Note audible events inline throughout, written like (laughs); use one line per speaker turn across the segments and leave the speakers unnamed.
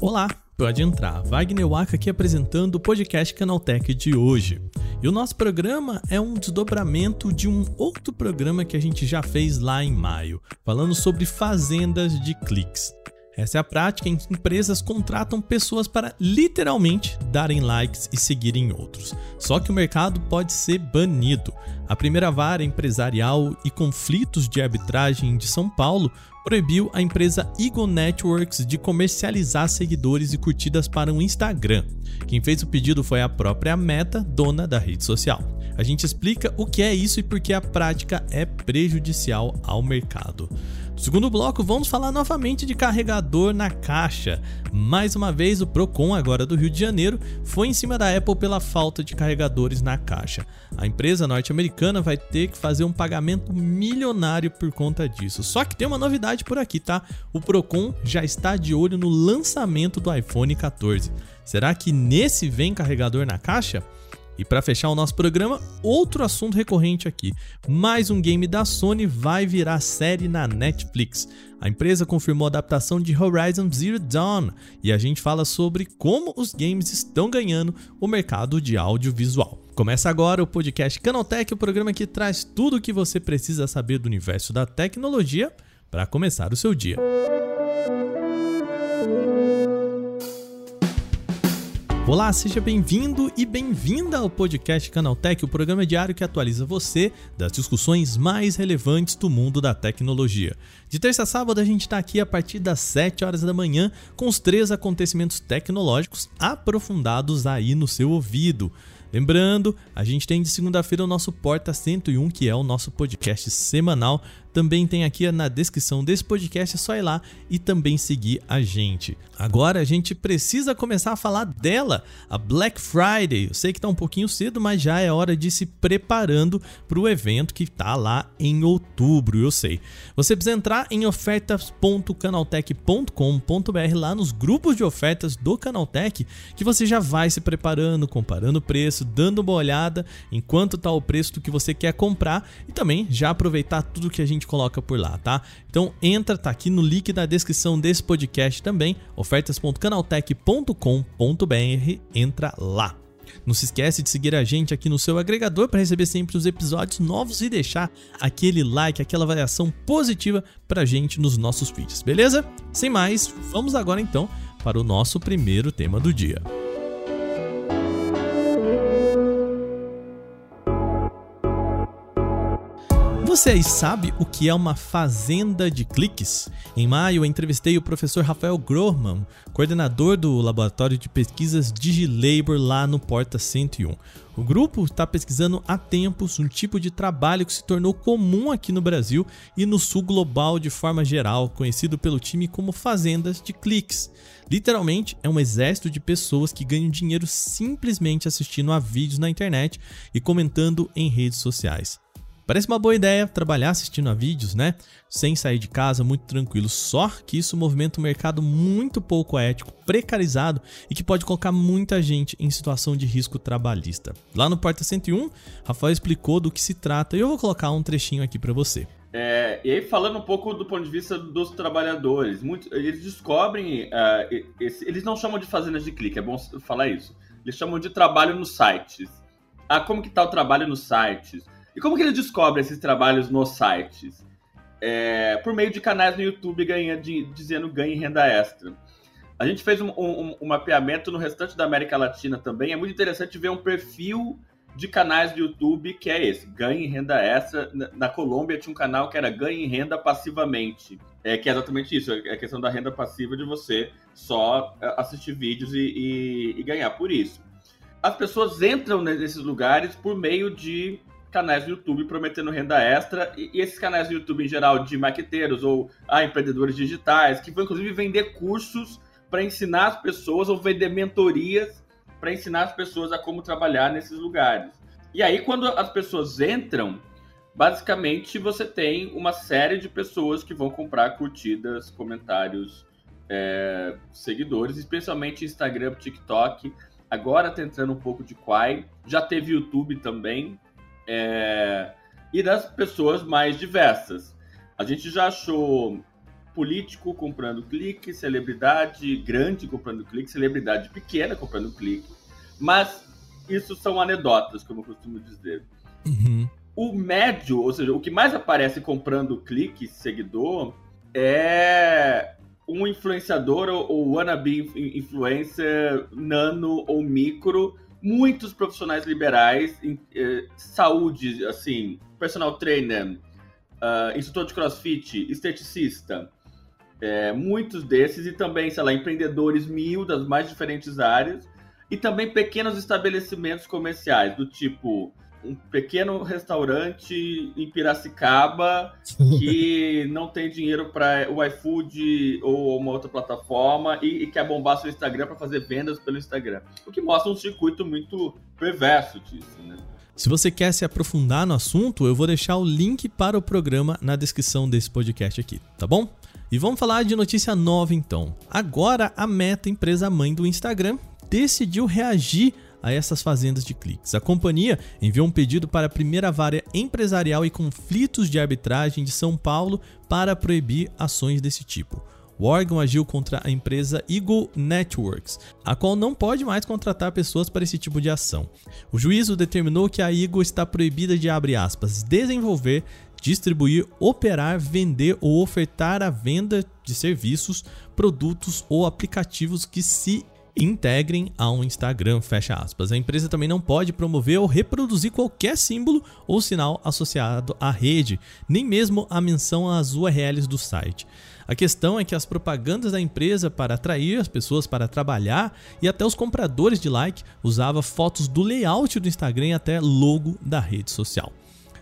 Olá, pode entrar. Wagner Waka aqui apresentando o podcast Canaltech de hoje. E o nosso programa é um desdobramento de um outro programa que a gente já fez lá em maio, falando sobre fazendas de cliques. Essa é a prática em que empresas contratam pessoas para literalmente darem likes e seguirem outros. Só que o mercado pode ser banido. A primeira vara empresarial e conflitos de arbitragem de São Paulo proibiu a empresa Eagle Networks de comercializar seguidores e curtidas para o Instagram. Quem fez o pedido foi a própria Meta, dona da rede social. A gente explica o que é isso e por que a prática é prejudicial ao mercado. Segundo bloco, vamos falar novamente de carregador na caixa. Mais uma vez, o Procon, agora do Rio de Janeiro, foi em cima da Apple pela falta de carregadores na caixa. A empresa norte-americana vai ter que fazer um pagamento milionário por conta disso. Só que tem uma novidade por aqui, tá? O Procon já está de olho no lançamento do iPhone 14. Será que nesse vem carregador na caixa? E para fechar o nosso programa, outro assunto recorrente aqui. Mais um game da Sony vai virar série na Netflix. A empresa confirmou a adaptação de Horizon Zero Dawn e a gente fala sobre como os games estão ganhando o mercado de audiovisual. Começa agora o podcast Canaltech, o programa que traz tudo o que você precisa saber do universo da tecnologia para começar o seu dia. Olá, seja bem-vindo e bem-vinda ao podcast Canaltech, o programa diário que atualiza você das discussões mais relevantes do mundo da tecnologia. De terça a sábado a gente está aqui a partir das 7 horas da manhã com os três acontecimentos tecnológicos aprofundados aí no seu ouvido. Lembrando, a gente tem de segunda-feira o nosso Porta 101, que é o nosso podcast semanal também tem aqui na descrição desse podcast, é só ir lá e também seguir a gente. Agora a gente precisa começar a falar dela, a Black Friday. Eu sei que está um pouquinho cedo, mas já é hora de se preparando para o evento que está lá em outubro, eu sei. Você precisa entrar em ofertas.canaltech.com.br lá nos grupos de ofertas do Canaltech, que você já vai se preparando, comparando o preço, dando uma olhada enquanto está o preço do que você quer comprar e também já aproveitar tudo que a gente coloca por lá, tá? Então entra, tá aqui no link da descrição desse podcast também, ofertas.canaltech.com.br, entra lá. Não se esquece de seguir a gente aqui no seu agregador para receber sempre os episódios novos e deixar aquele like, aquela avaliação positiva pra gente nos nossos vídeos, beleza? Sem mais, vamos agora então para o nosso primeiro tema do dia. Você aí sabe o que é uma fazenda de cliques? Em maio, entrevistei o professor Rafael Grohmann, coordenador do Laboratório de Pesquisas DigiLabor lá no Porta 101. O grupo está pesquisando há tempos um tipo de trabalho que se tornou comum aqui no Brasil e no sul global de forma geral, conhecido pelo time como fazendas de cliques. Literalmente, é um exército de pessoas que ganham dinheiro simplesmente assistindo a vídeos na internet e comentando em redes sociais. Parece uma boa ideia trabalhar assistindo a vídeos, né? Sem sair de casa, muito tranquilo. Só que isso movimenta um mercado muito pouco ético, precarizado e que pode colocar muita gente em situação de risco trabalhista. Lá no Porta 101, Rafael explicou do que se trata e eu vou colocar um trechinho aqui para você.
É, e aí, falando um pouco do ponto de vista dos trabalhadores, muito, eles descobrem. Uh, esse, eles não chamam de fazendas de clique, é bom falar isso. Eles chamam de trabalho nos sites. Ah, como que tá o trabalho nos sites? E como que ele descobre esses trabalhos nos sites? É, por meio de canais no YouTube ganha, de, dizendo ganhe renda extra. A gente fez um, um, um, mapeamento no restante da América Latina também. É muito interessante ver um perfil de canais do YouTube que é esse, ganhe renda extra. Na, na Colômbia tinha um canal que era ganhe renda passivamente. É, que é exatamente isso, é a questão da renda passiva de você só é, assistir vídeos e, e, e ganhar por isso. As pessoas entram nesses lugares por meio de canais do YouTube prometendo renda extra, e, e esses canais do YouTube em geral de maqueteiros ou ah, empreendedores digitais, que vão inclusive vender cursos para ensinar as pessoas ou vender mentorias para ensinar as pessoas a como trabalhar nesses lugares. E aí, quando as pessoas entram, basicamente você tem uma série de pessoas que vão comprar curtidas, comentários, é, seguidores, especialmente Instagram, TikTok. Agora tá entrando um pouco de Quai. Já teve YouTube também é, e das pessoas mais diversas. A gente já achou político comprando clique, celebridade grande comprando clique, celebridade pequena comprando clique, mas isso são anedotas, como eu costumo dizer. Uhum. O médio, ou seja, o que mais aparece comprando clique, seguidor, é um influenciador ou, ou wannabe influencer nano ou micro, muitos profissionais liberais, em, eh, saúde, assim, personal trainer, uh, instrutor de crossfit, esteticista, é, muitos desses, e também, sei lá, empreendedores mil das mais diferentes áreas, e também pequenos estabelecimentos comerciais, do tipo um pequeno restaurante em Piracicaba que (laughs) não tem dinheiro para o iFood ou uma outra plataforma e, e quer bombar seu Instagram para fazer vendas pelo Instagram. O que mostra um circuito muito perverso disso, né?
Se você quer se aprofundar no assunto, eu vou deixar o link para o programa na descrição desse podcast aqui, tá bom? E vamos falar de notícia nova então. Agora a Meta, empresa mãe do Instagram, decidiu reagir a essas fazendas de cliques. A companhia enviou um pedido para a primeira vara empresarial e conflitos de arbitragem de São Paulo para proibir ações desse tipo. O órgão agiu contra a empresa Eagle Networks, a qual não pode mais contratar pessoas para esse tipo de ação. O juízo determinou que a Eagle está proibida de, aspas, desenvolver, distribuir, operar, vender ou ofertar a venda de serviços, produtos ou aplicativos que se integrem ao Instagram, fecha aspas. A empresa também não pode promover ou reproduzir qualquer símbolo ou sinal associado à rede, nem mesmo a menção às URLs do site. A questão é que as propagandas da empresa para atrair as pessoas para trabalhar e até os compradores de like usava fotos do layout do Instagram e até logo da rede social.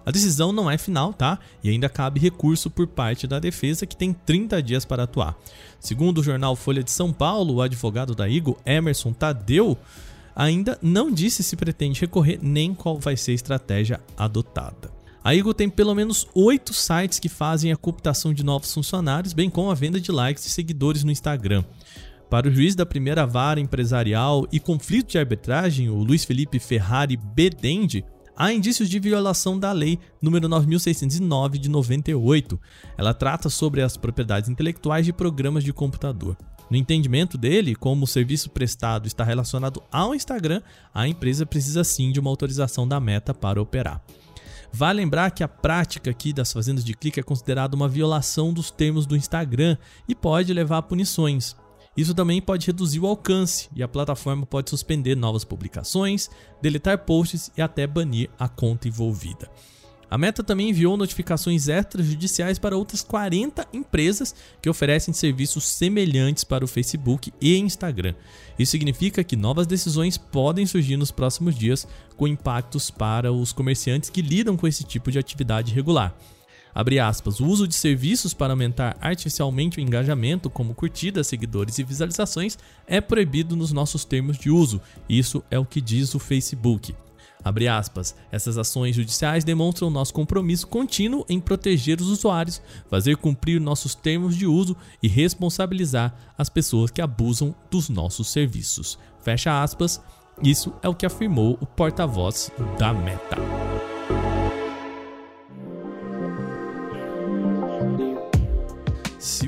A decisão não é final, tá? E ainda cabe recurso por parte da defesa, que tem 30 dias para atuar. Segundo o jornal Folha de São Paulo, o advogado da Igor, Emerson Tadeu, ainda não disse se pretende recorrer nem qual vai ser a estratégia adotada. A Igor tem pelo menos oito sites que fazem a cooptação de novos funcionários, bem como a venda de likes e seguidores no Instagram. Para o juiz da primeira vara empresarial e conflito de arbitragem, o Luiz Felipe Ferrari Bedende, há indícios de violação da Lei nº 9609 de 98. Ela trata sobre as propriedades intelectuais de programas de computador. No entendimento dele, como o serviço prestado está relacionado ao Instagram, a empresa precisa sim de uma autorização da Meta para operar. Vale lembrar que a prática aqui das fazendas de clique é considerada uma violação dos termos do Instagram e pode levar a punições. Isso também pode reduzir o alcance e a plataforma pode suspender novas publicações, deletar posts e até banir a conta envolvida. A Meta também enviou notificações extrajudiciais para outras 40 empresas que oferecem serviços semelhantes para o Facebook e Instagram. Isso significa que novas decisões podem surgir nos próximos dias com impactos para os comerciantes que lidam com esse tipo de atividade regular. Abre aspas, o uso de serviços para aumentar artificialmente o engajamento, como curtidas, seguidores e visualizações, é proibido nos nossos termos de uso. Isso é o que diz o Facebook. Abre aspas, essas ações judiciais demonstram nosso compromisso contínuo em proteger os usuários, fazer cumprir nossos termos de uso e responsabilizar as pessoas que abusam dos nossos serviços. Fecha aspas. Isso é o que afirmou o porta-voz da Meta.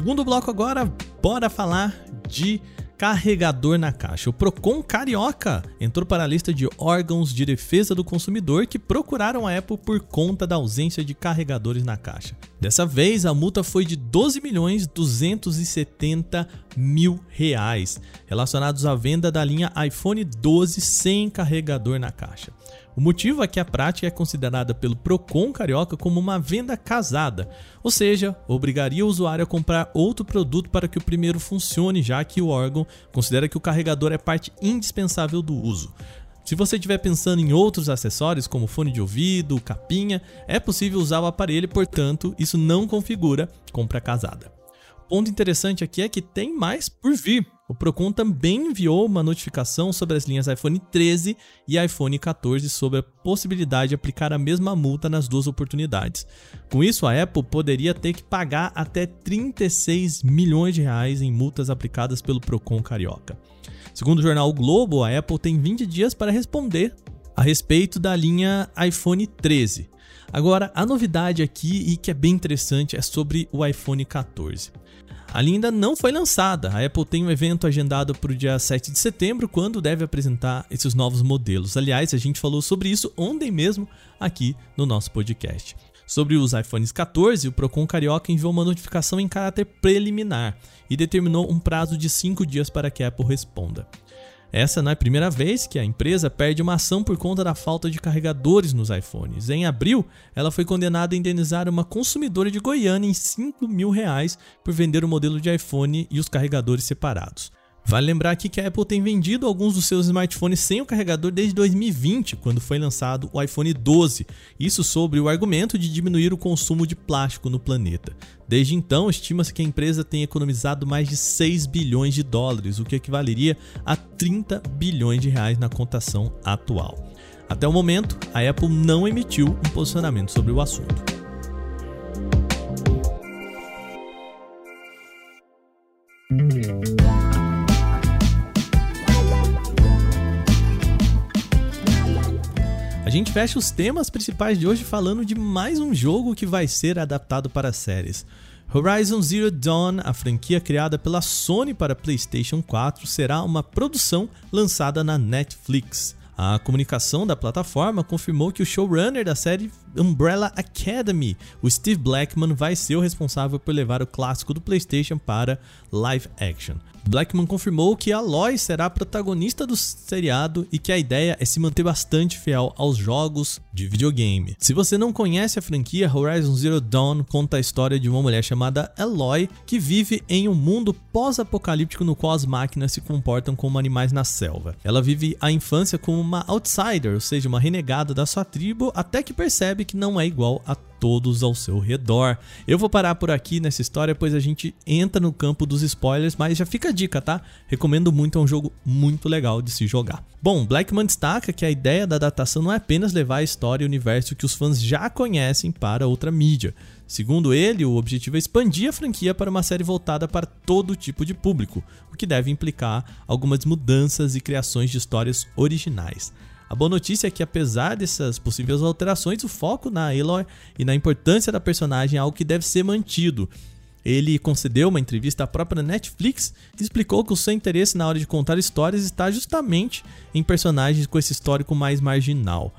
Segundo bloco agora, bora falar de carregador na caixa. O Procon Carioca entrou para a lista de órgãos de defesa do consumidor que procuraram a Apple por conta da ausência de carregadores na caixa. Dessa vez, a multa foi de 12 milhões 270 mil reais, relacionados à venda da linha iPhone 12 sem carregador na caixa. O motivo é que a prática é considerada pelo Procon Carioca como uma venda casada, ou seja, obrigaria o usuário a comprar outro produto para que o primeiro funcione, já que o órgão considera que o carregador é parte indispensável do uso. Se você estiver pensando em outros acessórios como fone de ouvido, capinha, é possível usar o aparelho, portanto, isso não configura compra casada. Ponto interessante aqui é que tem mais por vir. O Procon também enviou uma notificação sobre as linhas iPhone 13 e iPhone 14 sobre a possibilidade de aplicar a mesma multa nas duas oportunidades. Com isso, a Apple poderia ter que pagar até 36 milhões de reais em multas aplicadas pelo Procon carioca. Segundo o jornal o Globo, a Apple tem 20 dias para responder a respeito da linha iPhone 13. Agora, a novidade aqui e que é bem interessante é sobre o iPhone 14. A linha ainda não foi lançada. A Apple tem um evento agendado para o dia 7 de setembro, quando deve apresentar esses novos modelos. Aliás, a gente falou sobre isso ontem mesmo aqui no nosso podcast. Sobre os iPhones 14, o Procon Carioca enviou uma notificação em caráter preliminar e determinou um prazo de 5 dias para que a Apple responda. Essa não é a primeira vez que a empresa perde uma ação por conta da falta de carregadores nos iPhones. Em abril, ela foi condenada a indenizar uma consumidora de Goiânia em 5 mil reais por vender o modelo de iPhone e os carregadores separados. Vale lembrar aqui que a Apple tem vendido alguns dos seus smartphones sem o carregador desde 2020, quando foi lançado o iPhone 12. Isso sobre o argumento de diminuir o consumo de plástico no planeta. Desde então, estima-se que a empresa tem economizado mais de 6 bilhões de dólares, o que equivaleria a 30 bilhões de reais na contação atual. Até o momento, a Apple não emitiu um posicionamento sobre o assunto. Gente fecha os temas principais de hoje falando de mais um jogo que vai ser adaptado para séries. Horizon Zero Dawn, a franquia criada pela Sony para PlayStation 4, será uma produção lançada na Netflix. A comunicação da plataforma confirmou que o showrunner da série Umbrella Academy, o Steve Blackman, vai ser o responsável por levar o clássico do PlayStation para live action. Blackman confirmou que Aloy será a protagonista do seriado e que a ideia é se manter bastante fiel aos jogos de videogame. Se você não conhece a franquia, Horizon Zero Dawn conta a história de uma mulher chamada Aloy que vive em um mundo pós-apocalíptico no qual as máquinas se comportam como animais na selva. Ela vive a infância como uma outsider, ou seja, uma renegada da sua tribo, até que percebe que não é igual a todos ao seu redor. Eu vou parar por aqui nessa história, pois a gente entra no campo dos spoilers, mas já fica a dica, tá? Recomendo muito, é um jogo muito legal de se jogar. Bom, Blackman destaca que a ideia da adaptação não é apenas levar a história e o universo que os fãs já conhecem para outra mídia. Segundo ele, o objetivo é expandir a franquia para uma série voltada para todo tipo de público, o que deve implicar algumas mudanças e criações de histórias originais. A boa notícia é que, apesar dessas possíveis alterações, o foco na Aloy e na importância da personagem é algo que deve ser mantido. Ele concedeu uma entrevista à própria Netflix e explicou que o seu interesse na hora de contar histórias está justamente em personagens com esse histórico mais marginal.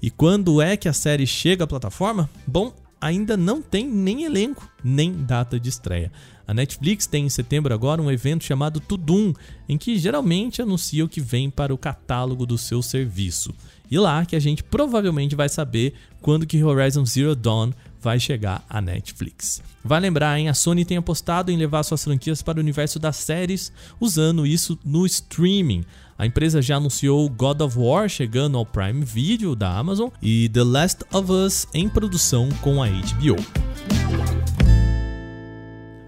E quando é que a série chega à plataforma? Bom, ainda não tem nem elenco, nem data de estreia. A Netflix tem em setembro agora um evento chamado Tudum, em que geralmente anuncia o que vem para o catálogo do seu serviço. E lá que a gente provavelmente vai saber quando que Horizon Zero Dawn vai chegar à Netflix. Vai lembrar, hein? A Sony tem apostado em levar suas franquias para o universo das séries, usando isso no streaming. A empresa já anunciou God of War chegando ao Prime Video da Amazon e The Last of Us em produção com a HBO.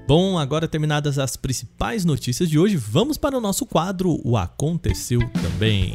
Bom, agora terminadas as principais notícias de hoje, vamos para o nosso quadro O Aconteceu Também.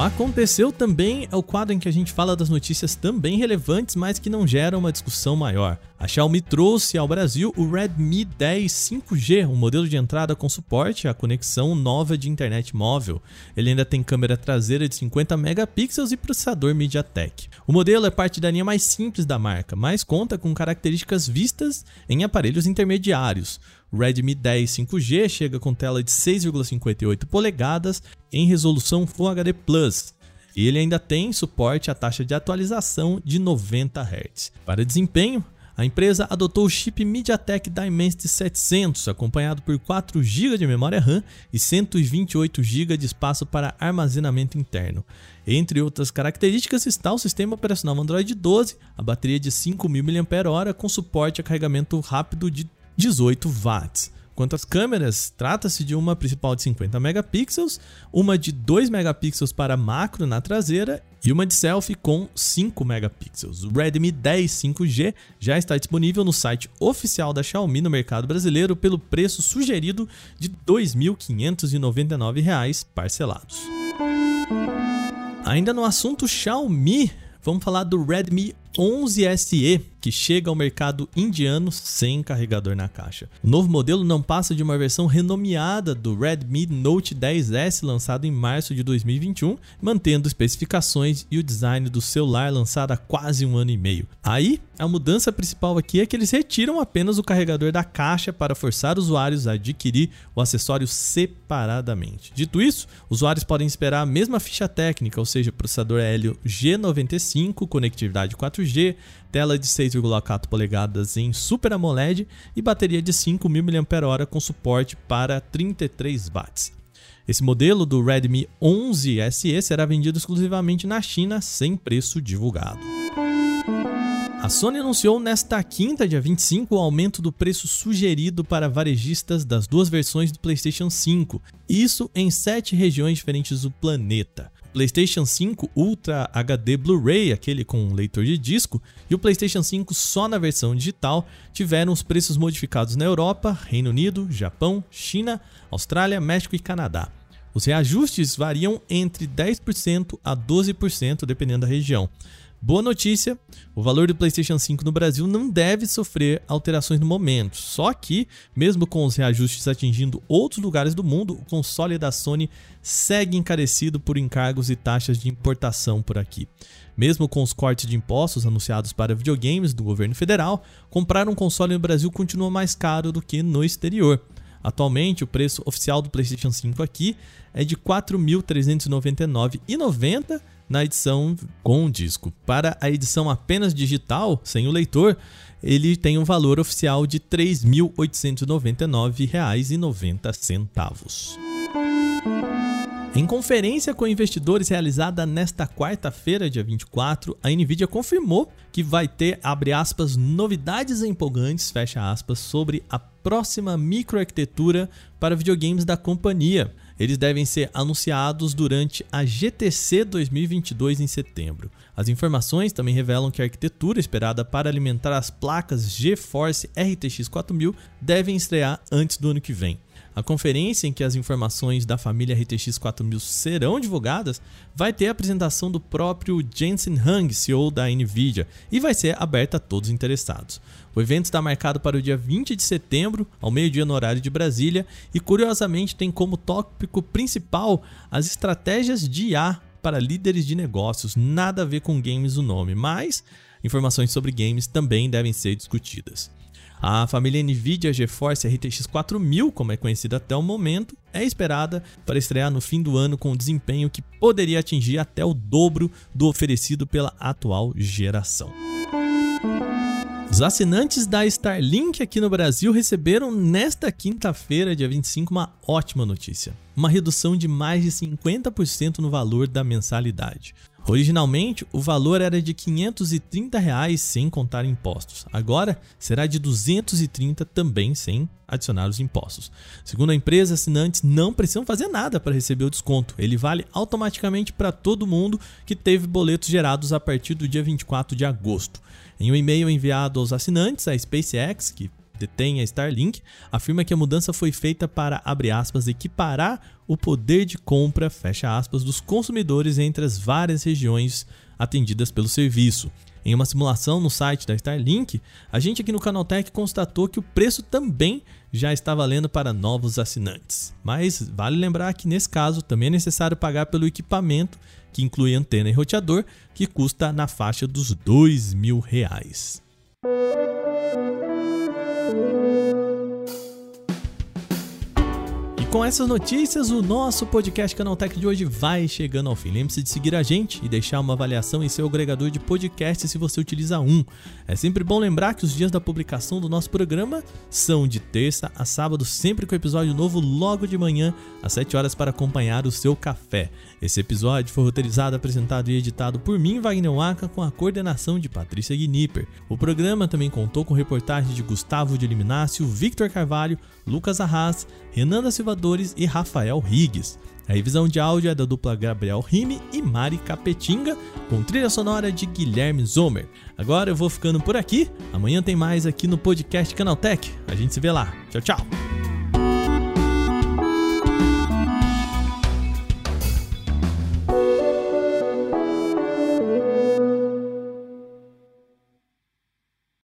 Aconteceu também é o quadro em que a gente fala das notícias também relevantes, mas que não geram uma discussão maior. A Xiaomi trouxe ao Brasil o Redmi 10 5G, um modelo de entrada com suporte à conexão nova de internet móvel. Ele ainda tem câmera traseira de 50 megapixels e processador MediaTek. O modelo é parte da linha mais simples da marca, mas conta com características vistas em aparelhos intermediários. Redmi 10 5G chega com tela de 6,58 polegadas em resolução Full HD Plus. E ele ainda tem suporte à taxa de atualização de 90 Hz. Para desempenho, a empresa adotou o chip MediaTek Dimensity 700, acompanhado por 4 GB de memória RAM e 128 GB de espaço para armazenamento interno. Entre outras características está o sistema operacional Android 12, a bateria de 5.000 mAh com suporte a carregamento rápido de 18 watts. Quanto às câmeras, trata-se de uma principal de 50 megapixels, uma de 2 megapixels para macro na traseira e uma de selfie com 5 megapixels. O Redmi 10 5G já está disponível no site oficial da Xiaomi no mercado brasileiro pelo preço sugerido de R$ 2.599 parcelados. Ainda no assunto Xiaomi, vamos falar do Redmi 11 SE, que chega ao mercado indiano sem carregador na caixa. O novo modelo não passa de uma versão renomeada do Redmi Note 10S lançado em março de 2021, mantendo especificações e o design do celular lançado há quase um ano e meio. Aí, a mudança principal aqui é que eles retiram apenas o carregador da caixa para forçar usuários a adquirir o acessório separadamente. Dito isso, usuários podem esperar a mesma ficha técnica, ou seja, processador Helio G95, conectividade 4G, tela de 6,4 polegadas em Super AMOLED e bateria de 5.000 mAh com suporte para 33 watts. Esse modelo do Redmi 11 SE será vendido exclusivamente na China sem preço divulgado. A Sony anunciou nesta quinta, dia 25, o aumento do preço sugerido para varejistas das duas versões do PlayStation 5, isso em sete regiões diferentes do planeta. PlayStation 5 Ultra HD Blu-ray, aquele com leitor de disco, e o PlayStation 5 só na versão digital tiveram os preços modificados na Europa, Reino Unido, Japão, China, Austrália, México e Canadá. Os reajustes variam entre 10% a 12% dependendo da região. Boa notícia: o valor do PlayStation 5 no Brasil não deve sofrer alterações no momento. Só que, mesmo com os reajustes atingindo outros lugares do mundo, o console da Sony segue encarecido por encargos e taxas de importação por aqui. Mesmo com os cortes de impostos anunciados para videogames do governo federal, comprar um console no Brasil continua mais caro do que no exterior. Atualmente, o preço oficial do PlayStation 5 aqui é de R$ 4.399,90 na edição com disco. Para a edição apenas digital, sem o leitor, ele tem um valor oficial de R$ 3.899,90. Em conferência com investidores realizada nesta quarta-feira, dia 24, a Nvidia confirmou que vai ter, abre aspas, novidades empolgantes, fecha aspas, sobre a próxima microarquitetura para videogames da companhia. Eles devem ser anunciados durante a GTC 2022 em setembro. As informações também revelam que a arquitetura esperada para alimentar as placas GeForce RTX 4000 devem estrear antes do ano que vem. A conferência em que as informações da família RTX 4000 serão divulgadas vai ter a apresentação do próprio Jensen Huang, CEO da Nvidia, e vai ser aberta a todos interessados. O evento está marcado para o dia 20 de setembro, ao meio-dia no horário de Brasília, e curiosamente tem como tópico principal as estratégias de IA para líderes de negócios. Nada a ver com games o nome, mas informações sobre games também devem ser discutidas. A família Nvidia GeForce RTX 4000, como é conhecida até o momento, é esperada para estrear no fim do ano com um desempenho que poderia atingir até o dobro do oferecido pela atual geração. Os assinantes da Starlink aqui no Brasil receberam nesta quinta-feira, dia 25, uma ótima notícia. Uma redução de mais de 50% no valor da mensalidade. Originalmente, o valor era de 530 reais sem contar impostos. Agora, será de R$ 230 também sem adicionar os impostos. Segundo a empresa, assinantes não precisam fazer nada para receber o desconto. Ele vale automaticamente para todo mundo que teve boletos gerados a partir do dia 24 de agosto. Em um e-mail enviado aos assinantes, a SpaceX, que detém a Starlink, afirma que a mudança foi feita para, abre aspas, equiparar o poder de compra, fecha aspas, dos consumidores entre as várias regiões atendidas pelo serviço. Em uma simulação no site da Starlink, a gente aqui no Canaltech constatou que o preço também já está valendo para novos assinantes. Mas vale lembrar que nesse caso também é necessário pagar pelo equipamento, que inclui antena e roteador, que custa na faixa dos dois mil reais. Com essas notícias, o nosso podcast Canaltech de hoje vai chegando ao fim. Lembre-se de seguir a gente e deixar uma avaliação em seu agregador de podcast se você utiliza um. É sempre bom lembrar que os dias da publicação do nosso programa são de terça a sábado, sempre com episódio novo logo de manhã, às 7 horas, para acompanhar o seu café. Esse episódio foi roteirizado, apresentado e editado por mim, Wagner Waka, com a coordenação de Patrícia Gnipper. O programa também contou com reportagens de Gustavo de Eliminácio, Victor Carvalho, Lucas Arras, Renan da Silvadores e Rafael Riggs. A revisão de áudio é da dupla Gabriel Rime e Mari Capetinga, com trilha sonora de Guilherme Zomer. Agora eu vou ficando por aqui. Amanhã tem mais aqui no podcast Canaltech. A gente se vê lá. Tchau, tchau.